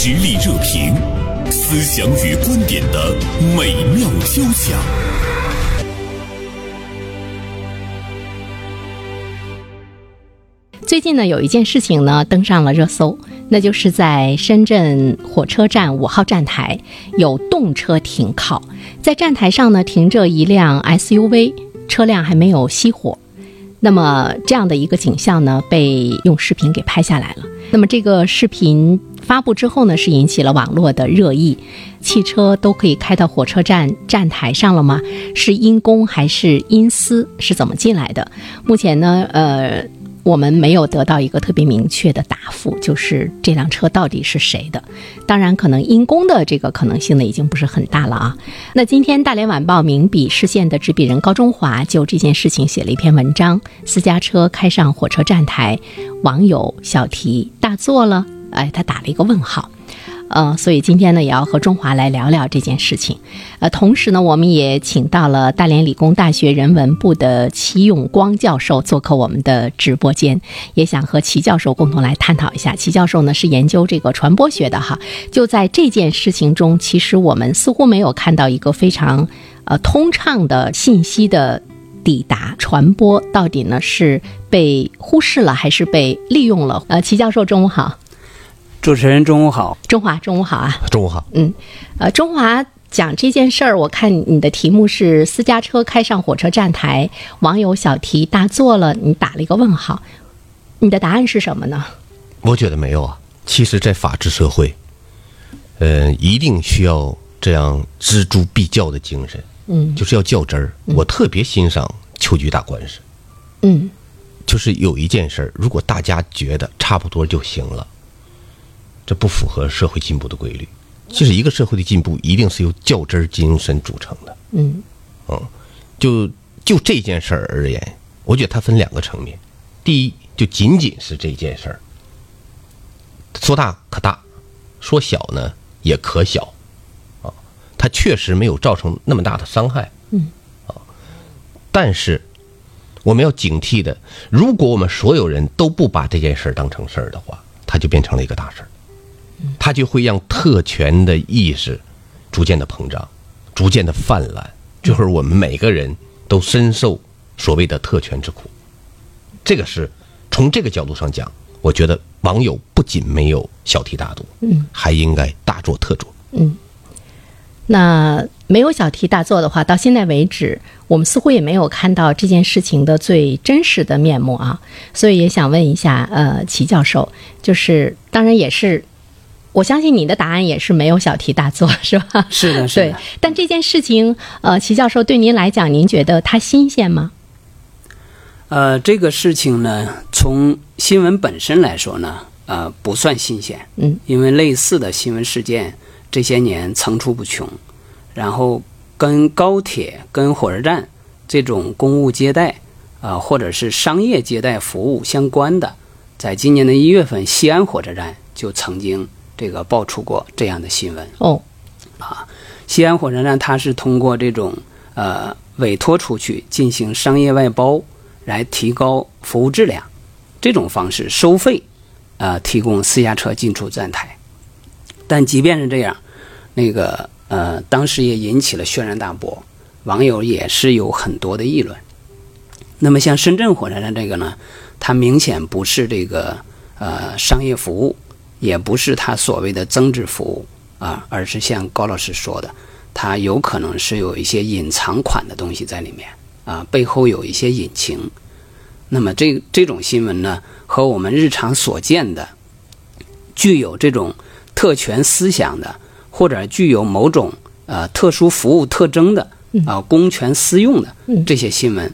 实力热评，思想与观点的美妙交响。最近呢，有一件事情呢登上了热搜，那就是在深圳火车站五号站台有动车停靠，在站台上呢停着一辆 SUV，车辆还没有熄火。那么这样的一个景象呢，被用视频给拍下来了。那么这个视频发布之后呢，是引起了网络的热议。汽车都可以开到火车站站台上了吗？是因公还是因私？是怎么进来的？目前呢，呃。我们没有得到一个特别明确的答复，就是这辆车到底是谁的。当然，可能因公的这个可能性呢，已经不是很大了啊。那今天《大连晚报》名笔视线的执笔人高中华就这件事情写了一篇文章：私家车开上火车站台，网友小题大做了。哎，他打了一个问号。呃，所以今天呢，也要和中华来聊聊这件事情。呃，同时呢，我们也请到了大连理工大学人文部的齐永光教授做客我们的直播间，也想和齐教授共同来探讨一下。齐教授呢是研究这个传播学的哈，就在这件事情中，其实我们似乎没有看到一个非常呃通畅的信息的抵达传播，到底呢是被忽视了还是被利用了？呃，齐教授，中午好。主持人，中午好。中华，中午好啊。中午好。嗯，呃，中华讲这件事儿，我看你的题目是私家车开上火车站台，网友小题大做了，你打了一个问号。你的答案是什么呢？我觉得没有啊。其实，在法治社会，呃，一定需要这样锱铢必较的精神。嗯，就是要较真儿。我特别欣赏秋菊打官司。嗯，就是有一件事儿，如果大家觉得差不多就行了。这不符合社会进步的规律。其实，一个社会的进步一定是由较真儿精神组成的。嗯，嗯，就就这件事儿而言，我觉得它分两个层面。第一，就仅仅是这件事儿，说大可大，说小呢也可小，啊，它确实没有造成那么大的伤害。嗯，啊，但是我们要警惕的，如果我们所有人都不把这件事儿当成事儿的话，它就变成了一个大事儿。它就会让特权的意识逐渐的膨胀，逐渐的泛滥，就是我们每个人都深受所谓的特权之苦。这个是从这个角度上讲，我觉得网友不仅没有小题大做，嗯，还应该大做特做。嗯，那没有小题大做的话，到现在为止，我们似乎也没有看到这件事情的最真实的面目啊。所以也想问一下，呃，齐教授，就是当然也是。我相信你的答案也是没有小题大做，是吧？是的，是的。对，但这件事情，呃，齐教授对您来讲，您觉得它新鲜吗？呃，这个事情呢，从新闻本身来说呢，呃，不算新鲜。嗯，因为类似的新闻事件这些年层出不穷，然后跟高铁、跟火车站这种公务接待啊，或者是商业接待服务相关的，在今年的一月份，西安火车站就曾经。这个爆出过这样的新闻哦，啊，西安火车站它是通过这种呃委托出去进行商业外包来提高服务质量，这种方式收费，呃，提供私家车进出站台。但即便是这样，那个呃，当时也引起了轩然大波，网友也是有很多的议论。那么像深圳火车站这个呢，它明显不是这个呃商业服务。也不是他所谓的增值服务啊，而是像高老师说的，它有可能是有一些隐藏款的东西在里面啊，背后有一些隐情。那么这这种新闻呢，和我们日常所见的具有这种特权思想的，或者具有某种呃特殊服务特征的啊公权私用的这些新闻，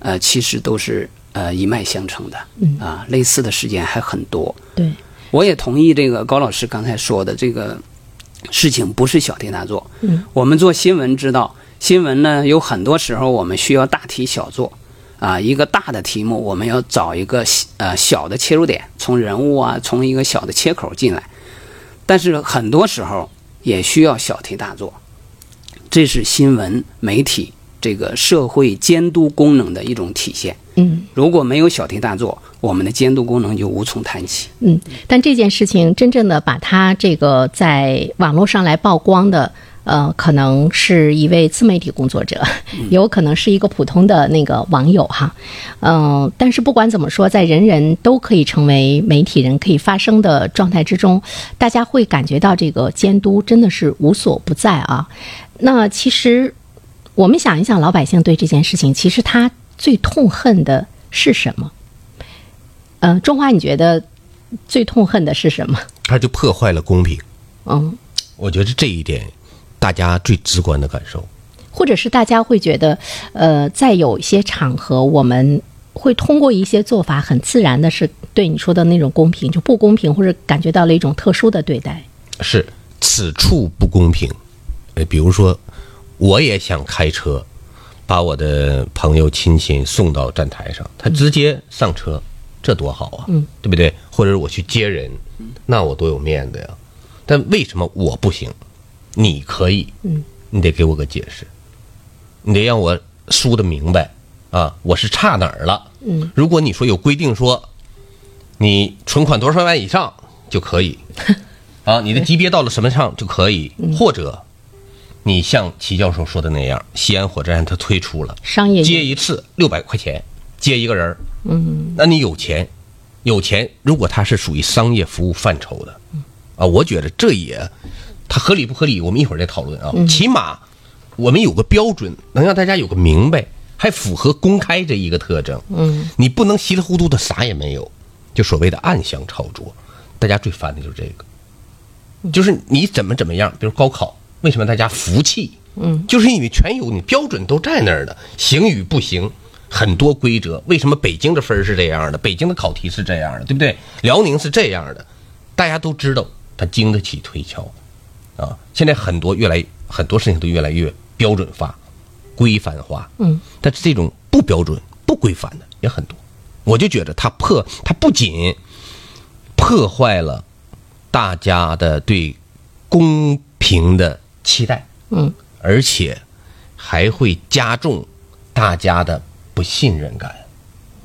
呃，其实都是呃一脉相承的啊，类似的事件还很多。对。我也同意这个高老师刚才说的，这个事情不是小题大做。嗯，我们做新闻知道，新闻呢有很多时候我们需要大题小做，啊，一个大的题目我们要找一个呃小的切入点，从人物啊，从一个小的切口进来。但是很多时候也需要小题大做，这是新闻媒体这个社会监督功能的一种体现。嗯，如果没有小题大做，我们的监督功能就无从谈起。嗯，但这件事情真正的把它这个在网络上来曝光的，呃，可能是一位自媒体工作者，有可能是一个普通的那个网友哈，嗯、但是不管怎么说，在人人都可以成为媒体人、可以发声的状态之中，大家会感觉到这个监督真的是无所不在啊。那其实我们想一想，老百姓对这件事情，其实他最痛恨的是什么？呃，中华，你觉得最痛恨的是什么？他就破坏了公平。嗯，我觉得这一点，大家最直观的感受。或者是大家会觉得，呃，在有一些场合，我们会通过一些做法，很自然的是对你说的那种公平就不公平，或者感觉到了一种特殊的对待。是此处不公平。呃，比如说，我也想开车，把我的朋友亲戚送到站台上，他直接上车，这多好啊，嗯，对不对？或者是我去接人，那我多有面子呀。但为什么我不行？你可以，嗯，你得给我个解释，你得让我输的明白啊，我是差哪儿了？嗯，如果你说有规定说，你存款多少万以上就可以，啊，你的级别到了什么上就可以，或者你像齐教授说的那样，西安火车站他推出了商业接一次六百块钱，接一个人儿，嗯，那你有钱，有钱，如果他是属于商业服务范畴的，啊，我觉得这也他合理不合理，我们一会儿再讨论啊。起码我们有个标准，能让大家有个明白，还符合公开这一个特征。嗯，你不能稀里糊涂的啥也没有，就所谓的暗箱操作，大家最烦的就是这个，就是你怎么怎么样，比如高考，为什么大家服气？嗯，就是因为全有你标准都在那儿的，行与不行，很多规则。为什么北京的分儿是这样的？北京的考题是这样的，对不对？辽宁是这样的，大家都知道，它经得起推敲，啊，现在很多越来很多事情都越来越标准化、规范化，嗯，但是这种不标准、不规范的也很多。我就觉得它破，它不仅破坏了大家的对公平的期待，嗯，而且还会加重大家的不信任感。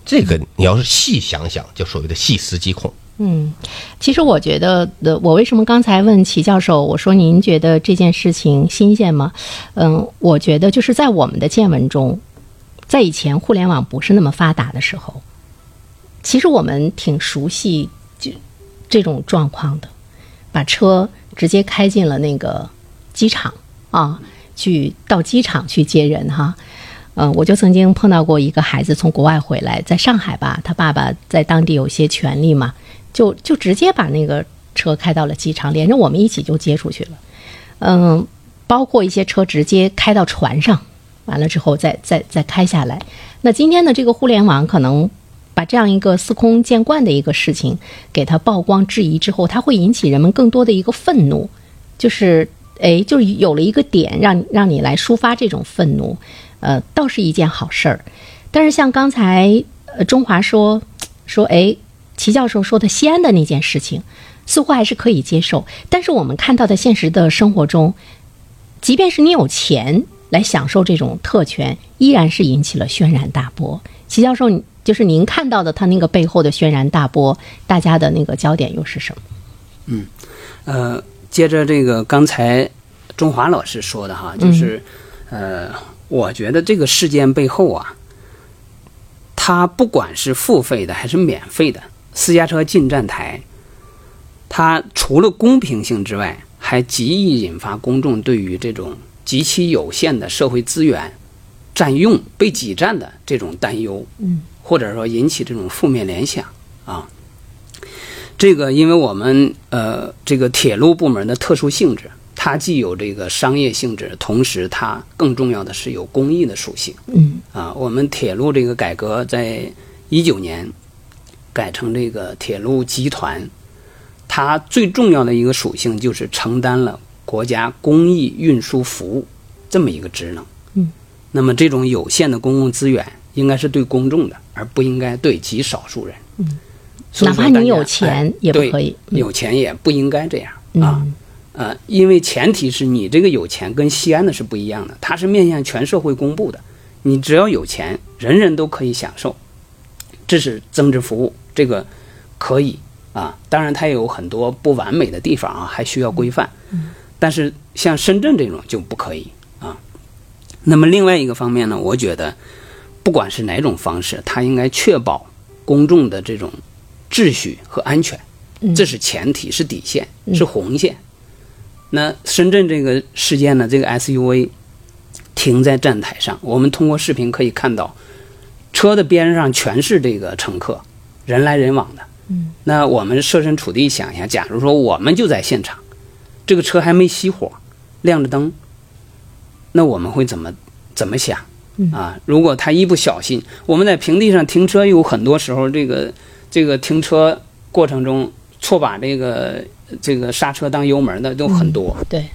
这个你要是细想想，就所谓的细思极恐。嗯，其实我觉得，呃，我为什么刚才问齐教授，我说您觉得这件事情新鲜吗？嗯，我觉得就是在我们的见闻中，在以前互联网不是那么发达的时候，其实我们挺熟悉就这种状况的，把车直接开进了那个机场啊，去到机场去接人哈。呃，我就曾经碰到过一个孩子从国外回来，在上海吧，他爸爸在当地有些权利嘛，就就直接把那个车开到了机场，连着我们一起就接出去了。嗯，包括一些车直接开到船上，完了之后再再再开下来。那今天的这个互联网可能把这样一个司空见惯的一个事情给它曝光质疑之后，它会引起人们更多的一个愤怒，就是哎，就是有了一个点让让你来抒发这种愤怒。呃，倒是一件好事儿，但是像刚才呃中华说说，哎，齐教授说的西安的那件事情，似乎还是可以接受。但是我们看到的现实的生活中，即便是你有钱来享受这种特权，依然是引起了轩然大波。齐教授，就是您看到的他那个背后的轩然大波，大家的那个焦点又是什么？嗯呃，接着这个刚才中华老师说的哈，就是、呃，我觉得这个事件背后啊，它不管是付费的还是免费的，私家车进站台，它除了公平性之外，还极易引发公众对于这种极其有限的社会资源占用、被挤占的这种担忧，嗯，或者说引起这种负面联想啊。这个，因为我们呃这个铁路部门的特殊性质，它既有这个商业性质，同时它更重要的是有公益的属性。嗯啊，我们铁路这个改革在一九年改成这个铁路集团，它最重要的一个属性就是承担了国家公益运输服务这么一个职能。嗯，那么这种有限的公共资源应该是对公众的，而不应该对极少数人。嗯，哪怕你有钱也不可以嗯有钱也不应该这样啊。嗯呃，因为前提是你这个有钱跟西安的是不一样的，它是面向全社会公布的。你只要有钱，人人都可以享受，这是增值服务，这这个可以啊。当然，它也有很多不完美的地方啊，还需要规范。但是像深圳这种就不可以啊。那么另外一个方面呢，我觉得不管是哪种方式，它应该确保公众的这种秩序和安全，这是前提，是底线，是红线。那深圳这个事件呢，这个 SUV 停在站台上，我们通过视频可以看到，车的边上全是这个乘客，人来人往的。嗯，那我们设身处地想一下，假如说我们就在现场，这个车还没熄火，亮着灯，那我们会怎么怎么想？啊，如果他一不小心，我们在平地上停车，有很多时候这个这个停车过程中错把这个这个刹车当油门的都很多。对，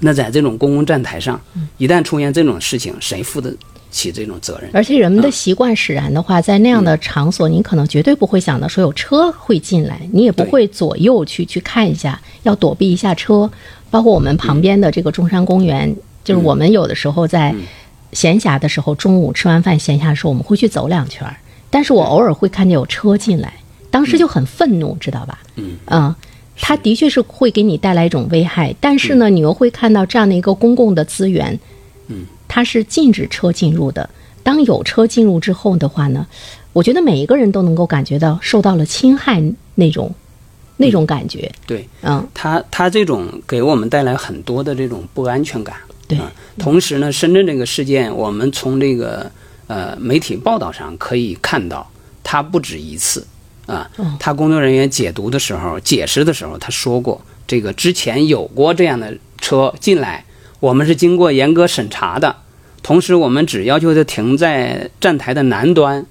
那在这种公共站台上，一旦出现这种事情，谁负得起这种责任？而且人们的习惯使然的话，在那样的场所，您可能绝对不会想到说有车会进来，你也不会左右去去看一下，要躲避一下车。包括我们旁边的这个中山公园，就是我们有的时候在闲暇的时候，中午吃完饭闲暇的时候，我们会去走两圈儿。但是我偶尔会看见有车进来，当时就很愤怒，知道吧？嗯。嗯，它的确是会给你带来一种危害，但是呢，你又会看到这样的一个公共的资源，嗯，它是禁止车进入的。当有车进入之后的话呢，我觉得每一个人都能够感觉到受到了侵害那种那种感觉，对。嗯，他他这种给我们带来很多的这种不安全感。对啊，同时呢，深圳这个事件，我们从这个呃媒体报道上可以看到，它不止一次啊。他工作人员解读的时候、解释的时候，他说过，这个之前有过这样的车进来，我们是经过严格审查的，同时我们只要求它停在站台的南端。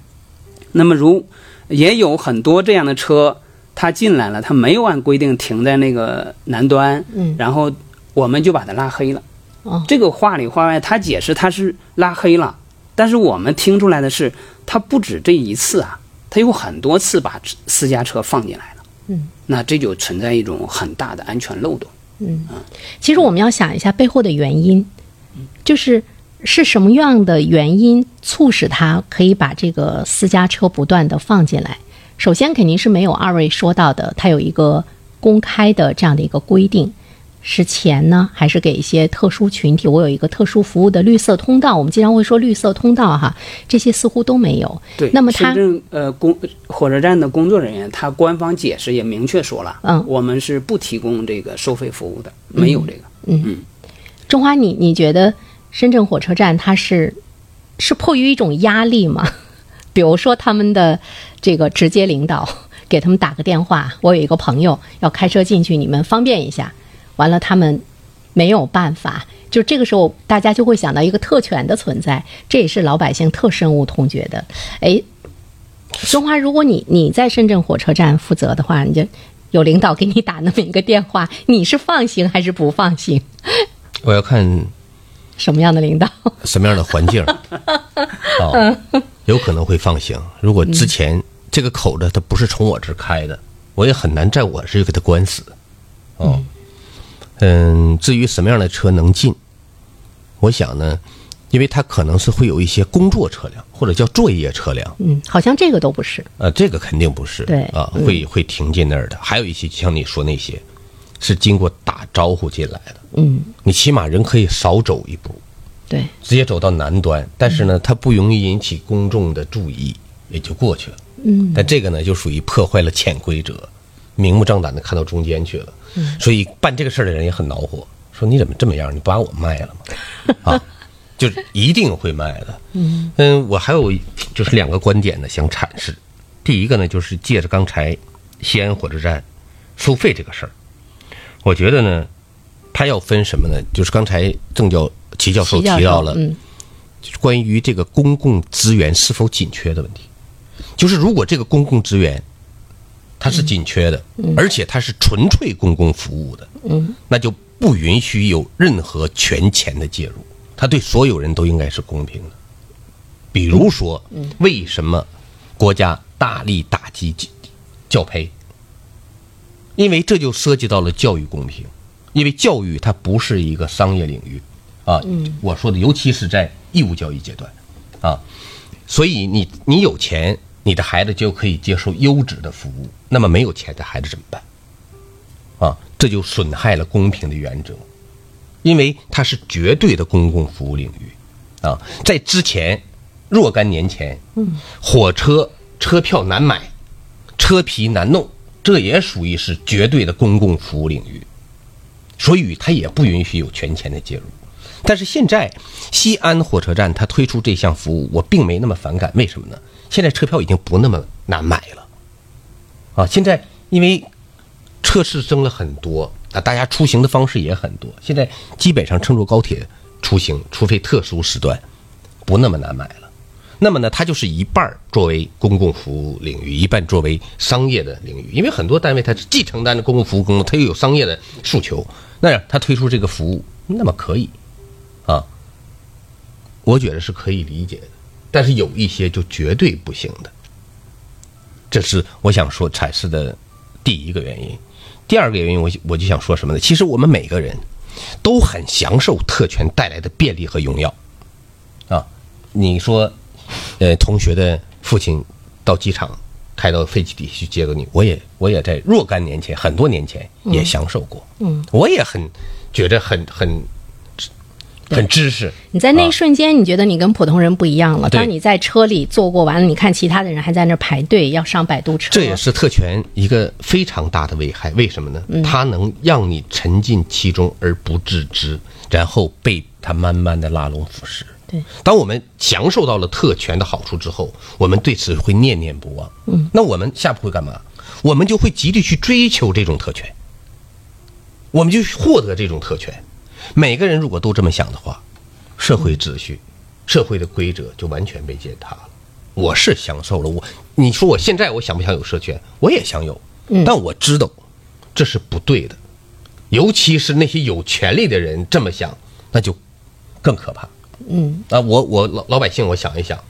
那么如也有很多这样的车，它进来了，它没有按规定停在那个南端，嗯然后我们就把它拉黑了。哦这个话里话外，他解释他是拉黑了，但是我们听出来的是，他不止这一次啊，他有很多次把私家车放进来了。嗯，那这就存在一种很大的安全漏洞。嗯，嗯其实我们要想一下背后的原因，就是是什么样的原因促使他可以把这个私家车不断的放进来？首先肯定是没有二位说到的，它有一个公开的这样的一个规定。是钱呢，还是给一些特殊群体？我有一个特殊服务的绿色通道，我们经常会说绿色通道哈，这些似乎都没有。对，那么他深圳呃工火车站的工作人员，他官方解释也明确说了，嗯我们是不提供这个收费服务的，没有这个。嗯中华，你你觉得深圳火车站它是是迫于一种压力吗？比如说他们的这个直接领导给他们打个电话，我有一个朋友要开车进去，你们方便一下。完了，他们没有办法，就这个时候大家就会想到一个特权的存在，这也是老百姓特深恶痛绝的。哎，中华，如果你你在深圳火车站负责的话，你就有领导给你打那么一个电话，你是放行还是不放行？我要看什么样的领导？什么样的环境，哦，有可能会放行。如果之前这个口子它不是从我这儿开的，我也很难在我这儿给他关死。哦，嗯，至于什么样的车能进，我想呢，因为它可能是会有一些工作车辆或者叫作业车辆，嗯，好像这个都不是。呃，这个肯定不是，对啊，会会停进那儿的。还有一些像你说那些，是经过打招呼进来的，嗯，你起码人可以少走一步。对，直接走到南端，但是呢，它不容易引起公众的注意，也就过去了。嗯，但这个呢，就属于破坏了潜规则，明目张胆的看到中间去了。嗯，所以办这个事儿的人也很恼火，说你怎么这么样？你不把我卖了吗？啊，就是一定会卖的。嗯嗯，我还有就是两个观点呢，想阐释。第一个呢，就是借着刚才西安火车站收费这个事儿，我觉得呢，他要分什么呢？就是刚才郑教齐教授提到了，嗯就是关于这个公共资源是否紧缺的问题。就是如果这个公共资源它是紧缺的，而且它是纯粹公共服务的，嗯，那就不允许有任何权钱的介入，它对所有人都应该是公平的。比如说，为什么国家大力打击教教培？因为这就涉及到了教育公平，因为教育它不是一个商业领域啊。我说的，尤其是在义务教育阶段啊，所以你你有钱，你的孩子就可以接受优质的服务。那么没有钱的孩子怎么办？啊，这就损害了公平的原则，因为它是绝对的公共服务领域。啊，在之前若干年前，嗯，火车车票难买，车皮难弄，这也属于是绝对的公共服务领域，所以它也不允许有权钱的介入。但是现在西安火车站它推出这项服务，我并没那么反感。为什么呢？现在车票已经不那么难买了，啊，现在因为车次增了很多啊，大家出行的方式也很多，现在基本上乘坐高铁出行，除非特殊时段，不那么难买了。那么呢，它就是一半儿作为公共服务领域，一半作为商业的领域。因为很多单位它既承担着公共服务功能，它又有商业的诉求，那样它推出这个服务，那么可以。啊，我觉得是可以理解的，但是有一些就绝对不行的，这是我想说阐释的第一个原因。第二个原因，我我就想说什么呢？其实我们每个人都很享受特权带来的便利和荣耀啊。你说，呃，同学的父亲到机场开到飞机底下去接个你，我也我也在若干年前，很多年前也享受过，嗯，我也很觉得很很。很知识，你在那一瞬间，你觉得你跟普通人不一样了。当你在车里坐过完了，你看其他的人还在那排队要上摆渡车。这也是特权一个非常大的危害。为什么呢？它能让你沉浸其中而不自知，然后被它慢慢的拉拢腐蚀。对，当我们享受到了特权的好处之后，我们对此会念念不忘。嗯，那我们下步会干嘛？我们就会极力去追求这种特权，我们就获得这种特权。每个人如果都这么想的话，社会秩序、社会的规则就完全被践踏了。我是享受了我，你说我现在我想不想有社权？我也想有，但我知道这是不对的。尤其是那些有权利的人这么想，那就更可怕。嗯啊，我我老老百姓，我想一想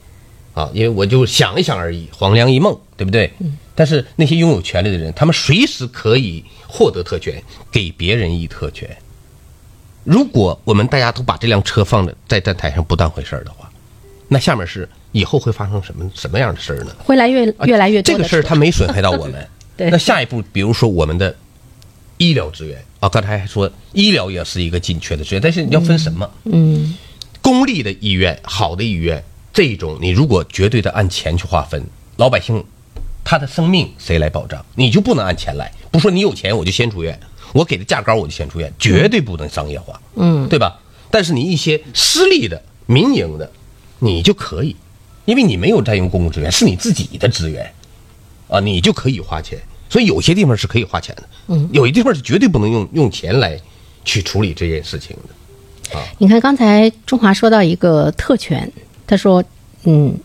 啊，因为我就想一想而已，黄粱一梦，对不对？嗯。但是那些拥有权利的人，他们随时可以获得特权，给别人以特权。如果我们大家都把这辆车放在在站台上不当回事儿的话，那下面是以后会发生什么什么样的事儿呢？会来越越来越多。这个事儿它没损害到我们。对。那下一步，比如说我们的医疗资源啊，刚才还说医疗也是一个紧缺的资源，但是你要分什么？嗯。公立的医院，好的医院，这种你如果绝对的按钱去划分，老百姓他的生命谁来保障？你就不能按钱来，不说你有钱我就先出院。我给的价高，我就先出院，绝对不能商业化，嗯，对吧？但是你一些私立的、民营的，你就可以，因为你没有占用公共资源，是你自己的资源，啊，你就可以花钱。所以有些地方是可以花钱的，嗯，有些地方是绝对不能用用钱来去处理这件事情的，啊。你看刚才中华说到一个特权，他说，嗯，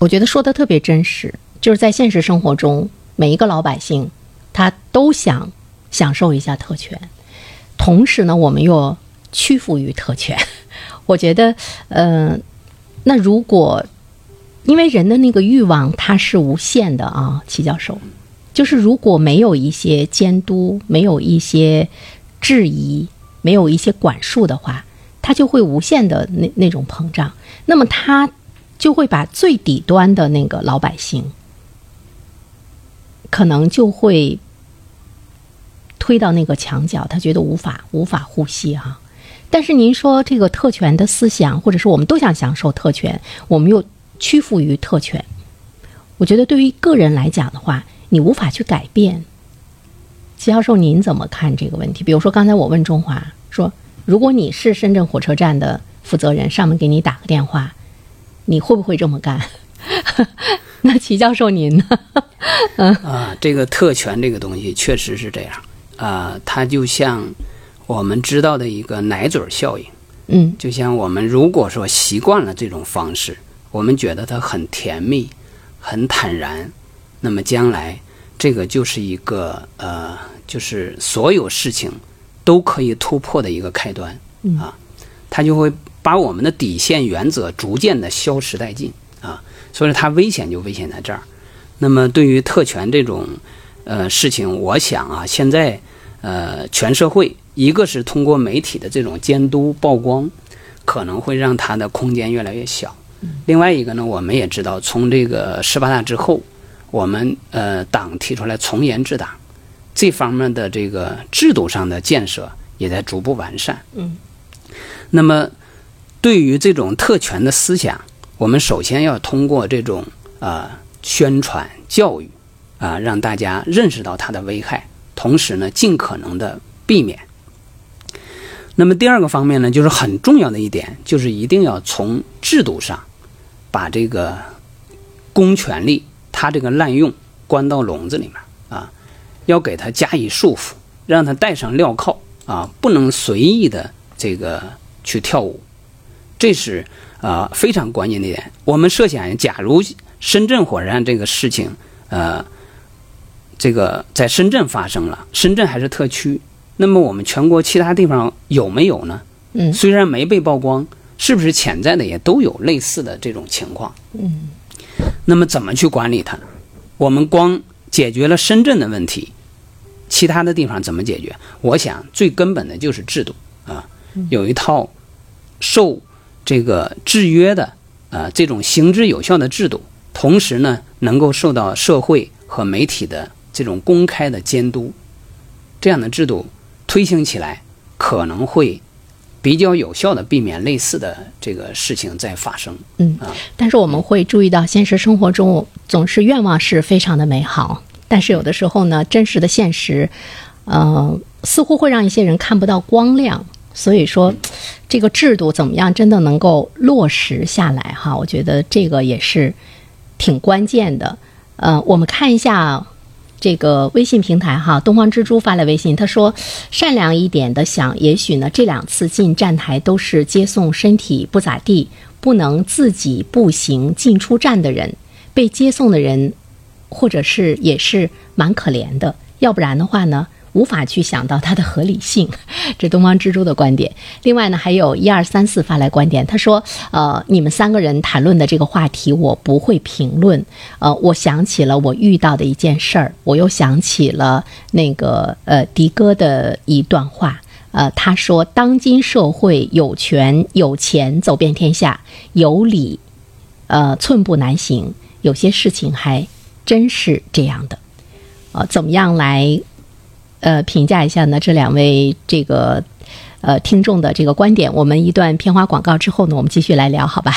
我觉得说的特别真实，就是在现实生活中，每一个老百姓他都想。享受一下特权，同时呢，我们又屈服于特权。我觉得，呃，那如果因为人的那个欲望它是无限的啊，齐教授，就是如果没有一些监督，没有一些质疑，没有一些管束的话，它就会无限的那那种膨胀。那么，它就会把最底端的那个老百姓，可能就会。推到那个墙角，他觉得无法无法呼吸哈。但是您说这个特权的思想，或者是我们都想享受特权，我们又屈服于特权。我觉得对于个人来讲的话，你无法去改变。齐教授，您怎么看这个问题？比如说刚才我问中华说，如果你是深圳火车站的负责人，上门给你打个电话，你会不会这么干？那齐教授您呢？嗯啊，这个特权这个东西确实是这样。啊，它就像我们知道的一个奶嘴效应，嗯，就像我们如果说习惯了这种方式，我们觉得它很甜蜜、很坦然，那么将来这个就是一个呃，就是所有事情都可以突破的一个开端啊，它就会把我们的底线原则逐渐的消失殆尽啊，所以它危险就危险在这儿。那么对于特权这种。呃，事情我想啊，现在，呃，全社会一个是通过媒体的这种监督曝光，可能会让它的空间越来越小。另外一个呢，我们也知道，从这个十八大之后，我们呃党提出来从严治党，这方面的这个制度上的建设也在逐步完善。嗯，那么对于这种特权的思想，我们首先要通过这种呃宣传教育啊、让大家认识到它的危害，同时呢，尽可能的避免。那么第二个方面呢，就是很重要的一点，就是一定要从制度上把这个公权力它这个滥用关到笼子里面啊，要给它加以束缚，让它戴上镣铐啊，不能随意的这个去跳舞，这是啊非常关键的一点。我们设想，假如深圳火车站这个事情，呃，这个在深圳发生了，深圳还是特区，那么我们全国其他地方有没有呢？嗯虽然没被曝光，是不是潜在的也都有类似的这种情况？嗯，那么怎么去管理它？我们光解决了深圳的问题，其他的地方怎么解决？我想最根本的就是制度啊，有一套受这个制约的啊这种行之有效的制度，同时呢能够受到社会和媒体的这种公开的监督，这样的制度推行起来可能会比较有效的避免类似的这个事情再发生。嗯啊，但是我们会注意到，现实生活中总是愿望是非常的美好，但是有的时候呢，真实的现实，呃，似乎会让一些人看不到光亮。所以说，这个制度怎么样真的能够落实下来哈？我觉得这个也是挺关键的。呃，我们看一下这个微信平台哈，东方之珠发来微信，他说：“善良一点的想，也许呢这两次进站台都是接送身体不咋地，不能自己步行进出站的人，被接送的人，或者是也是蛮可怜的，要不然的话呢？”无法去想到它的合理性，这东方之珠的观点。另外呢，还有一二三四发来观点，他说：“呃，你们三个人谈论的这个话题，我不会评论。呃，我想起了我遇到的一件事儿，我又想起了那个呃迪哥的一段话。呃，他说：当今社会有权有钱走遍天下，有理，呃寸步难行。有些事情还真是这样的。呃，怎么样来？”呃，评价一下呢，这两位这个呃听众的这个观点。我们一段片花广告之后呢，我们继续来聊，好吧？